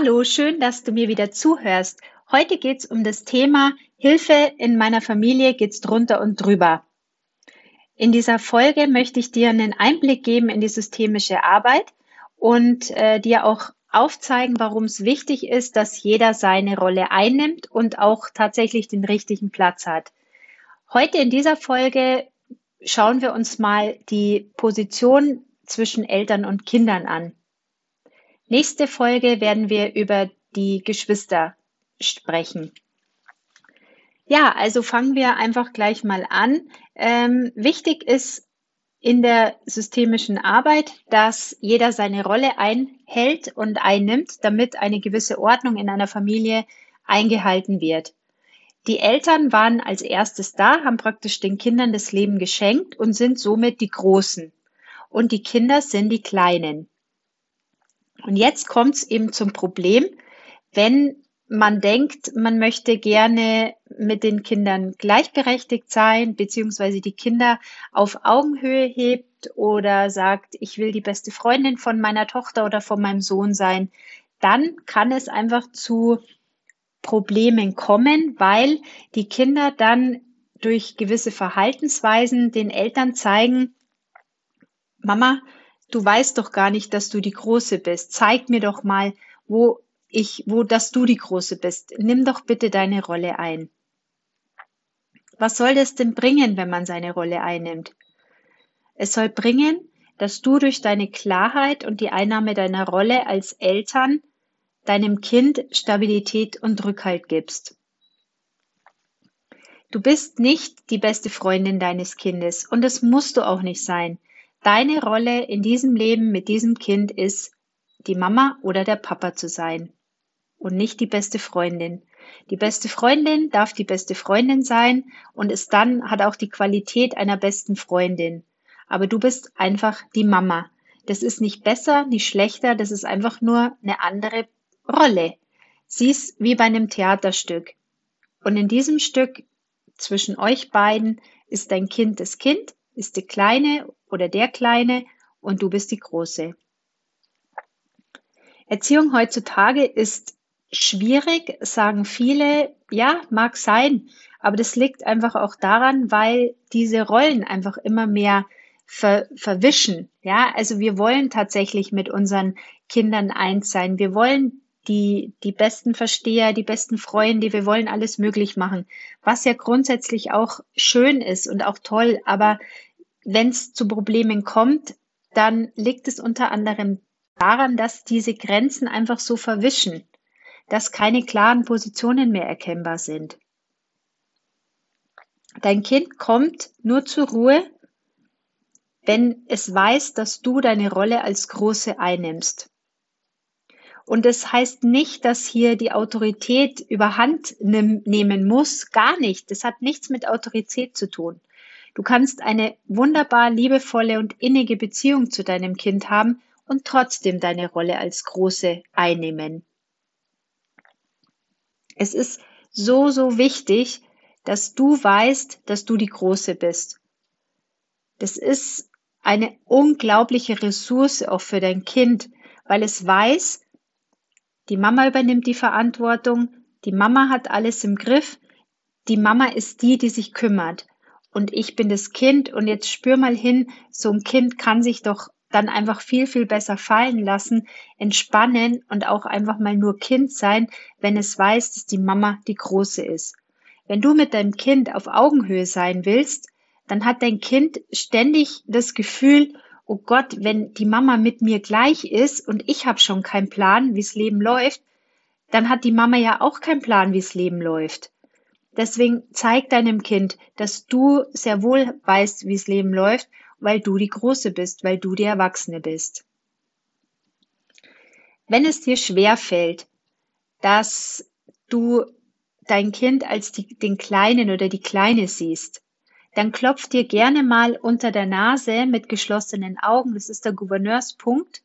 Hallo, schön, dass du mir wieder zuhörst. Heute geht es um das Thema Hilfe in meiner Familie geht's drunter und drüber. In dieser Folge möchte ich dir einen Einblick geben in die systemische Arbeit und äh, dir auch aufzeigen, warum es wichtig ist, dass jeder seine Rolle einnimmt und auch tatsächlich den richtigen Platz hat. Heute in dieser Folge schauen wir uns mal die Position zwischen Eltern und Kindern an. Nächste Folge werden wir über die Geschwister sprechen. Ja, also fangen wir einfach gleich mal an. Ähm, wichtig ist in der systemischen Arbeit, dass jeder seine Rolle einhält und einnimmt, damit eine gewisse Ordnung in einer Familie eingehalten wird. Die Eltern waren als erstes da, haben praktisch den Kindern das Leben geschenkt und sind somit die Großen. Und die Kinder sind die Kleinen. Und jetzt kommt es eben zum Problem, wenn man denkt, man möchte gerne mit den Kindern gleichberechtigt sein, beziehungsweise die Kinder auf Augenhöhe hebt oder sagt, ich will die beste Freundin von meiner Tochter oder von meinem Sohn sein, dann kann es einfach zu Problemen kommen, weil die Kinder dann durch gewisse Verhaltensweisen den Eltern zeigen, Mama, du weißt doch gar nicht, dass du die Große bist. Zeig mir doch mal, wo ich, wo, dass du die Große bist. Nimm doch bitte deine Rolle ein. Was soll das denn bringen, wenn man seine Rolle einnimmt? Es soll bringen, dass du durch deine Klarheit und die Einnahme deiner Rolle als Eltern deinem Kind Stabilität und Rückhalt gibst. Du bist nicht die beste Freundin deines Kindes und das musst du auch nicht sein. Deine Rolle in diesem Leben mit diesem Kind ist, die Mama oder der Papa zu sein und nicht die beste Freundin. Die beste Freundin darf die beste Freundin sein und ist dann, hat auch die Qualität einer besten Freundin. Aber du bist einfach die Mama. Das ist nicht besser, nicht schlechter, das ist einfach nur eine andere Rolle. Sie ist wie bei einem Theaterstück. Und in diesem Stück zwischen euch beiden ist dein Kind das Kind ist die Kleine oder der Kleine und du bist die Große. Erziehung heutzutage ist schwierig, sagen viele. Ja, mag sein, aber das liegt einfach auch daran, weil diese Rollen einfach immer mehr ver verwischen. Ja, also wir wollen tatsächlich mit unseren Kindern eins sein. Wir wollen die, die besten Versteher, die besten Freunde, wir wollen alles möglich machen, was ja grundsätzlich auch schön ist und auch toll, aber wenn es zu Problemen kommt, dann liegt es unter anderem daran, dass diese Grenzen einfach so verwischen, dass keine klaren Positionen mehr erkennbar sind. Dein Kind kommt nur zur Ruhe, wenn es weiß, dass du deine Rolle als Große einnimmst. Und das heißt nicht, dass hier die Autorität überhand nehmen muss, gar nicht. Das hat nichts mit Autorität zu tun. Du kannst eine wunderbar liebevolle und innige Beziehung zu deinem Kind haben und trotzdem deine Rolle als Große einnehmen. Es ist so, so wichtig, dass du weißt, dass du die Große bist. Das ist eine unglaubliche Ressource auch für dein Kind, weil es weiß, die Mama übernimmt die Verantwortung, die Mama hat alles im Griff, die Mama ist die, die sich kümmert und ich bin das Kind und jetzt spür mal hin, so ein Kind kann sich doch dann einfach viel, viel besser fallen lassen, entspannen und auch einfach mal nur Kind sein, wenn es weiß, dass die Mama die Große ist. Wenn du mit deinem Kind auf Augenhöhe sein willst, dann hat dein Kind ständig das Gefühl, oh Gott, wenn die Mama mit mir gleich ist und ich habe schon keinen Plan, wie's Leben läuft, dann hat die Mama ja auch keinen Plan, wie's Leben läuft. Deswegen zeig deinem Kind, dass du sehr wohl weißt, wie es Leben läuft weil du die Große bist, weil du die Erwachsene bist. Wenn es dir schwer fällt, dass du dein Kind als die, den Kleinen oder die Kleine siehst, dann klopf dir gerne mal unter der Nase mit geschlossenen Augen, das ist der Gouverneurspunkt,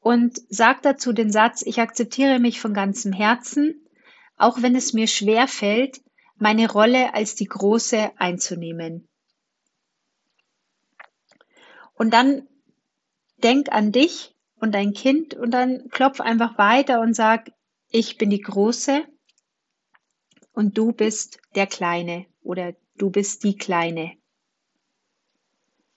und sag dazu den Satz, ich akzeptiere mich von ganzem Herzen, auch wenn es mir schwer fällt, meine Rolle als die Große einzunehmen. Und dann denk an dich und dein Kind und dann klopf einfach weiter und sag, ich bin die Große und du bist der Kleine oder du bist die Kleine.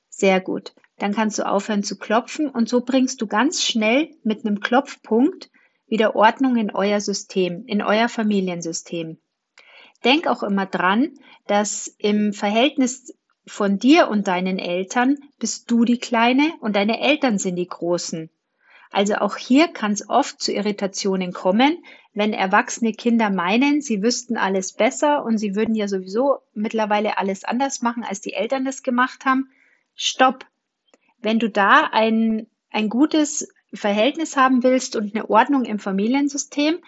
Sehr gut. Dann kannst du aufhören zu klopfen und so bringst du ganz schnell mit einem Klopfpunkt wieder Ordnung in euer System, in euer Familiensystem. Denk auch immer dran, dass im Verhältnis von dir und deinen Eltern bist du die Kleine und deine Eltern sind die Großen. Also auch hier kann es oft zu Irritationen kommen, wenn erwachsene Kinder meinen, sie wüssten alles besser und sie würden ja sowieso mittlerweile alles anders machen, als die Eltern das gemacht haben. Stopp! Wenn du da ein, ein gutes Verhältnis haben willst und eine Ordnung im Familiensystem,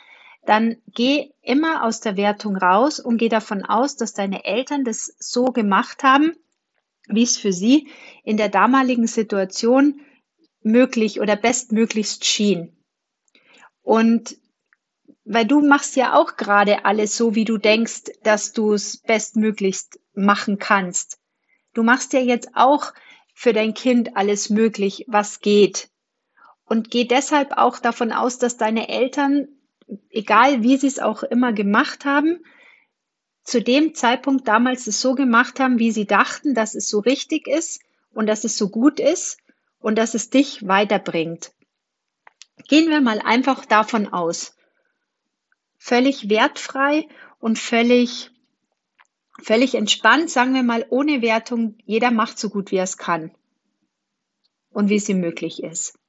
dann geh immer aus der Wertung raus und geh davon aus, dass deine Eltern das so gemacht haben, wie es für sie in der damaligen Situation möglich oder bestmöglichst schien. Und weil du machst ja auch gerade alles so, wie du denkst, dass du es bestmöglichst machen kannst. Du machst ja jetzt auch für dein Kind alles möglich, was geht. Und geh deshalb auch davon aus, dass deine Eltern, egal wie sie es auch immer gemacht haben, zu dem Zeitpunkt damals es so gemacht haben, wie sie dachten, dass es so richtig ist und dass es so gut ist und dass es dich weiterbringt. Gehen wir mal einfach davon aus. Völlig wertfrei und völlig, völlig entspannt, sagen wir mal ohne Wertung, jeder macht so gut wie er es kann und wie es ihm möglich ist.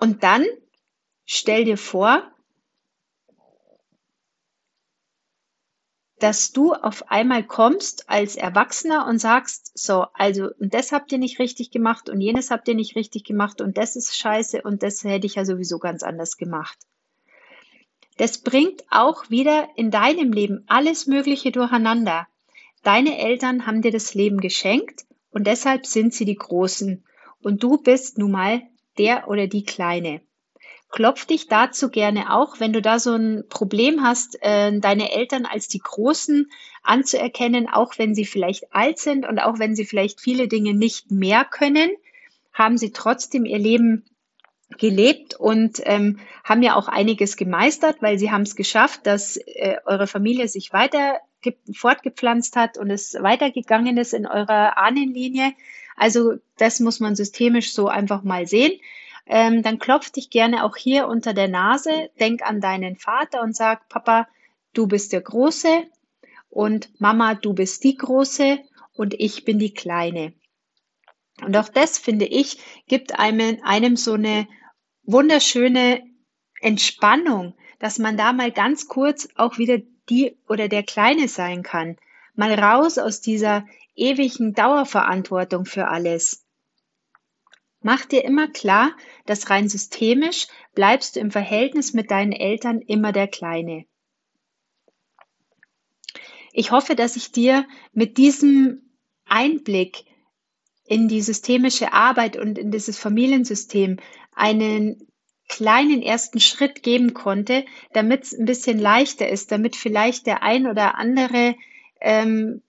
Und dann stell dir vor, dass du auf einmal kommst als Erwachsener und sagst, so, also, und das habt ihr nicht richtig gemacht und jenes habt ihr nicht richtig gemacht und das ist scheiße und das hätte ich ja sowieso ganz anders gemacht. Das bringt auch wieder in deinem Leben alles Mögliche durcheinander. Deine Eltern haben dir das Leben geschenkt und deshalb sind sie die Großen und du bist nun mal der oder die Kleine. Klopf dich dazu gerne auch, wenn du da so ein Problem hast, äh, deine Eltern als die Großen anzuerkennen, auch wenn sie vielleicht alt sind und auch wenn sie vielleicht viele Dinge nicht mehr können, haben sie trotzdem ihr Leben gelebt und ähm, haben ja auch einiges gemeistert, weil sie haben es geschafft, dass äh, eure Familie sich weiter fortgepflanzt hat und es weitergegangen ist in eurer Ahnenlinie. Also das muss man systemisch so einfach mal sehen ähm, dann klopf dich gerne auch hier unter der Nase, denk an deinen Vater und sag, Papa, du bist der Große und Mama, du bist die Große und ich bin die Kleine. Und auch das, finde ich, gibt einem, einem so eine wunderschöne Entspannung, dass man da mal ganz kurz auch wieder die oder der Kleine sein kann. Mal raus aus dieser ewigen Dauerverantwortung für alles. Mach dir immer klar, dass rein systemisch bleibst du im Verhältnis mit deinen Eltern immer der Kleine. Ich hoffe, dass ich dir mit diesem Einblick in die systemische Arbeit und in dieses Familiensystem einen kleinen ersten Schritt geben konnte, damit es ein bisschen leichter ist, damit vielleicht der ein oder andere ähm,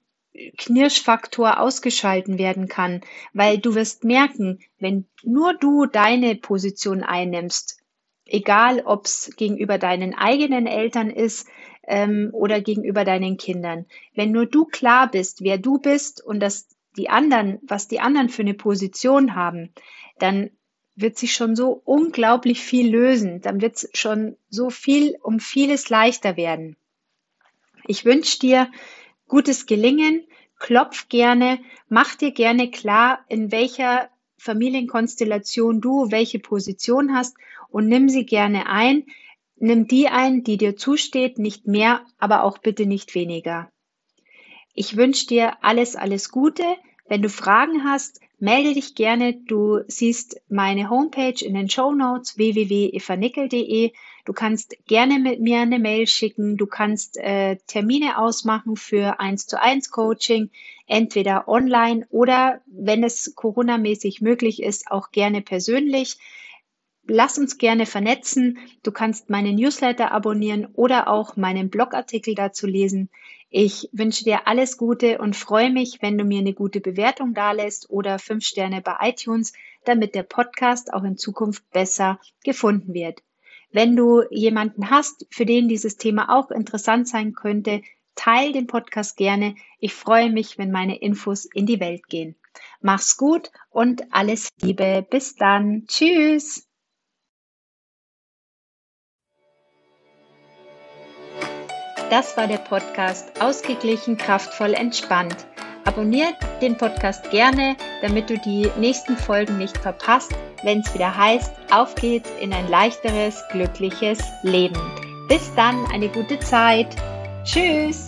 Knirschfaktor ausgeschalten werden kann, weil du wirst merken, wenn nur du deine Position einnimmst, egal ob es gegenüber deinen eigenen Eltern ist ähm, oder gegenüber deinen Kindern, wenn nur du klar bist, wer du bist und dass die anderen, was die anderen für eine Position haben, dann wird sich schon so unglaublich viel lösen, dann wird es schon so viel um vieles leichter werden. Ich wünsche dir gutes Gelingen, klopf gerne, mach dir gerne klar, in welcher Familienkonstellation du welche Position hast und nimm sie gerne ein. Nimm die ein, die dir zusteht, nicht mehr, aber auch bitte nicht weniger. Ich wünsche dir alles, alles Gute. Wenn du Fragen hast, melde dich gerne. Du siehst meine Homepage in den Show Notes www.evanickel.de. Du kannst gerne mit mir eine Mail schicken. Du kannst äh, Termine ausmachen für 1 zu 1 Coaching, entweder online oder, wenn es Corona-mäßig möglich ist, auch gerne persönlich. Lass uns gerne vernetzen. Du kannst meine Newsletter abonnieren oder auch meinen Blogartikel dazu lesen. Ich wünsche dir alles Gute und freue mich, wenn du mir eine gute Bewertung dalässt oder fünf Sterne bei iTunes, damit der Podcast auch in Zukunft besser gefunden wird. Wenn du jemanden hast, für den dieses Thema auch interessant sein könnte, teil den Podcast gerne. Ich freue mich, wenn meine Infos in die Welt gehen. Mach's gut und alles Liebe. Bis dann. Tschüss. Das war der Podcast Ausgeglichen, kraftvoll, entspannt. Abonniert den Podcast gerne, damit du die nächsten Folgen nicht verpasst, wenn es wieder heißt, auf geht's in ein leichteres, glückliches Leben. Bis dann, eine gute Zeit. Tschüss.